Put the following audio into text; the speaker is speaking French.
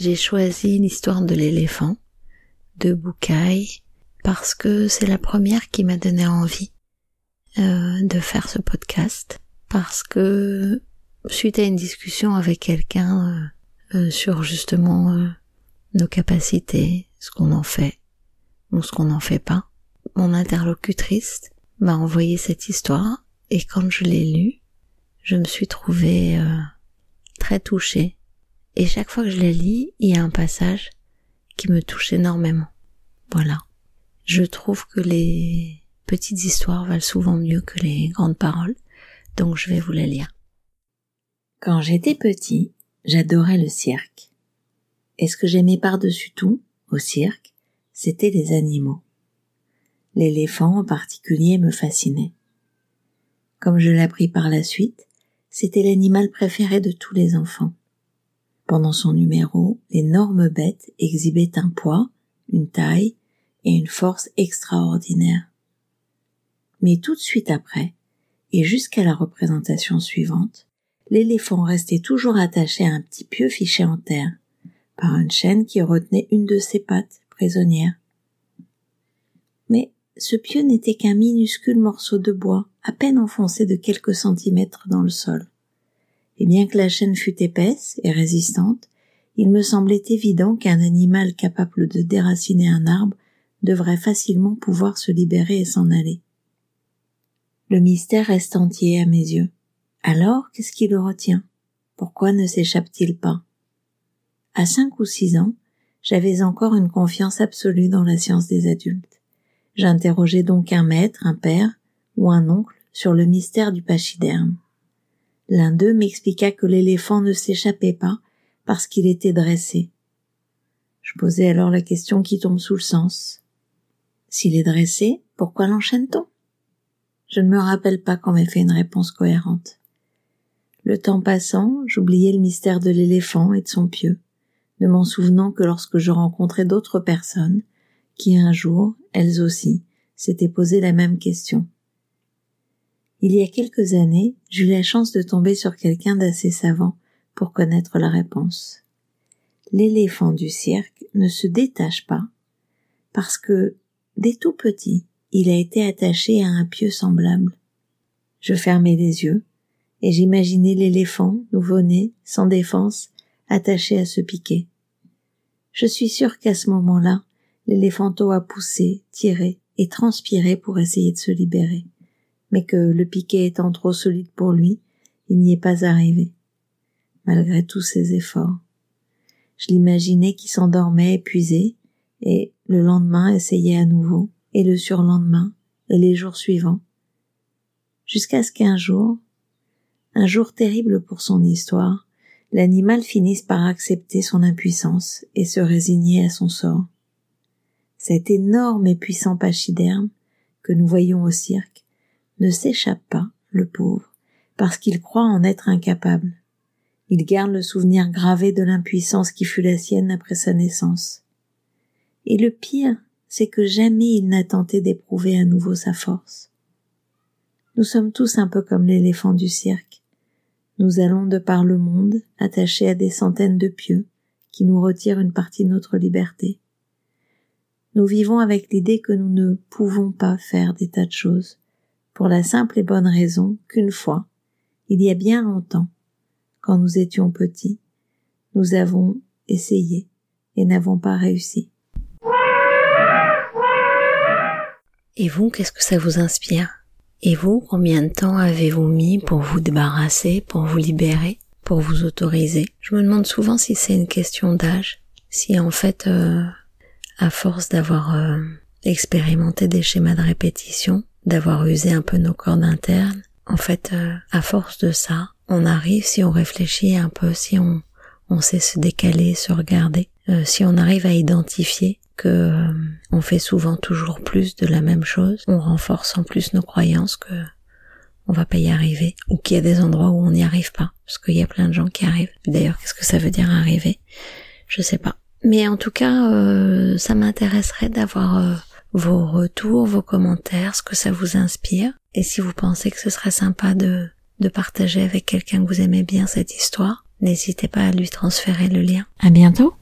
J'ai choisi l'histoire de l'éléphant de Bukai parce que c'est la première qui m'a donné envie euh, de faire ce podcast parce que suite à une discussion avec quelqu'un euh, euh, sur justement euh, nos capacités, ce qu'on en fait ou ce qu'on n'en fait pas, mon interlocutrice m'a envoyé cette histoire et quand je l'ai lue, je me suis trouvée euh, très touchée. Et chaque fois que je la lis, il y a un passage qui me touche énormément. Voilà. Je trouve que les petites histoires valent souvent mieux que les grandes paroles, donc je vais vous la lire. Quand j'étais petit, j'adorais le cirque. Et ce que j'aimais par-dessus tout, au cirque, c'était les animaux. L'éléphant en particulier me fascinait. Comme je l'appris par la suite, c'était l'animal préféré de tous les enfants. Pendant son numéro, l'énorme bête exhibait un poids, une taille et une force extraordinaires. Mais tout de suite après, et jusqu'à la représentation suivante, l'éléphant restait toujours attaché à un petit pieu fiché en terre, par une chaîne qui retenait une de ses pattes prisonnière. Mais ce pieu n'était qu'un minuscule morceau de bois, à peine enfoncé de quelques centimètres dans le sol. Et bien que la chaîne fût épaisse et résistante, il me semblait évident qu'un animal capable de déraciner un arbre devrait facilement pouvoir se libérer et s'en aller. Le mystère reste entier à mes yeux. Alors, qu'est-ce qui le retient? Pourquoi ne s'échappe-t-il pas? À cinq ou six ans, j'avais encore une confiance absolue dans la science des adultes. J'interrogeais donc un maître, un père ou un oncle sur le mystère du pachyderme. L'un d'eux m'expliqua que l'éléphant ne s'échappait pas parce qu'il était dressé. Je posai alors la question qui tombe sous le sens. S'il est dressé, pourquoi l'enchaîne-t-on? Je ne me rappelle pas qu'on m'ait fait une réponse cohérente. Le temps passant, j'oubliais le mystère de l'éléphant et de son pieu, ne m'en souvenant que lorsque je rencontrais d'autres personnes qui un jour, elles aussi, s'étaient posé la même question. Il y a quelques années, j'eus la chance de tomber sur quelqu'un d'assez savant pour connaître la réponse. L'éléphant du cirque ne se détache pas parce que, dès tout petit, il a été attaché à un pieu semblable. Je fermai les yeux et j'imaginais l'éléphant, nouveau-né, sans défense, attaché à ce piquet. Je suis sûr qu'à ce moment-là, l'éléphanto a poussé, tiré et transpiré pour essayer de se libérer, mais que le piquet étant trop solide pour lui, il n'y est pas arrivé, malgré tous ses efforts. Je l'imaginais qui s'endormait épuisé, et le lendemain essayait à nouveau, et le surlendemain, et les jours suivants, jusqu'à ce qu'un jour, un jour terrible pour son histoire, l'animal finisse par accepter son impuissance et se résigner à son sort. Cet énorme et puissant pachyderme que nous voyons au cirque ne s'échappe pas, le pauvre, parce qu'il croit en être incapable. Il garde le souvenir gravé de l'impuissance qui fut la sienne après sa naissance. Et le pire, c'est que jamais il n'a tenté d'éprouver à nouveau sa force. Nous sommes tous un peu comme l'éléphant du cirque. Nous allons de par le monde, attachés à des centaines de pieux, qui nous retirent une partie de notre liberté. Nous vivons avec l'idée que nous ne pouvons pas faire des tas de choses, pour la simple et bonne raison qu'une fois, il y a bien longtemps, quand nous étions petits, nous avons essayé et n'avons pas réussi. Et vous, qu'est-ce que ça vous inspire? Et vous, combien de temps avez-vous mis pour vous débarrasser, pour vous libérer, pour vous autoriser? Je me demande souvent si c'est une question d'âge, si en fait, euh, à force d'avoir euh, expérimenté des schémas de répétition, d'avoir usé un peu nos cordes internes, en fait, euh, à force de ça, on arrive, si on réfléchit un peu, si on, on sait se décaler, se regarder, si on arrive à identifier que euh, on fait souvent toujours plus de la même chose, on renforce en plus nos croyances que on va pas y arriver ou qu'il y a des endroits où on n'y arrive pas parce qu'il y a plein de gens qui arrivent. D'ailleurs, qu'est-ce que ça veut dire arriver? Je sais pas. Mais en tout cas, euh, ça m'intéresserait d'avoir euh, vos retours, vos commentaires, ce que ça vous inspire et si vous pensez que ce serait sympa de de partager avec quelqu'un que vous aimez bien cette histoire, n'hésitez pas à lui transférer le lien. À bientôt!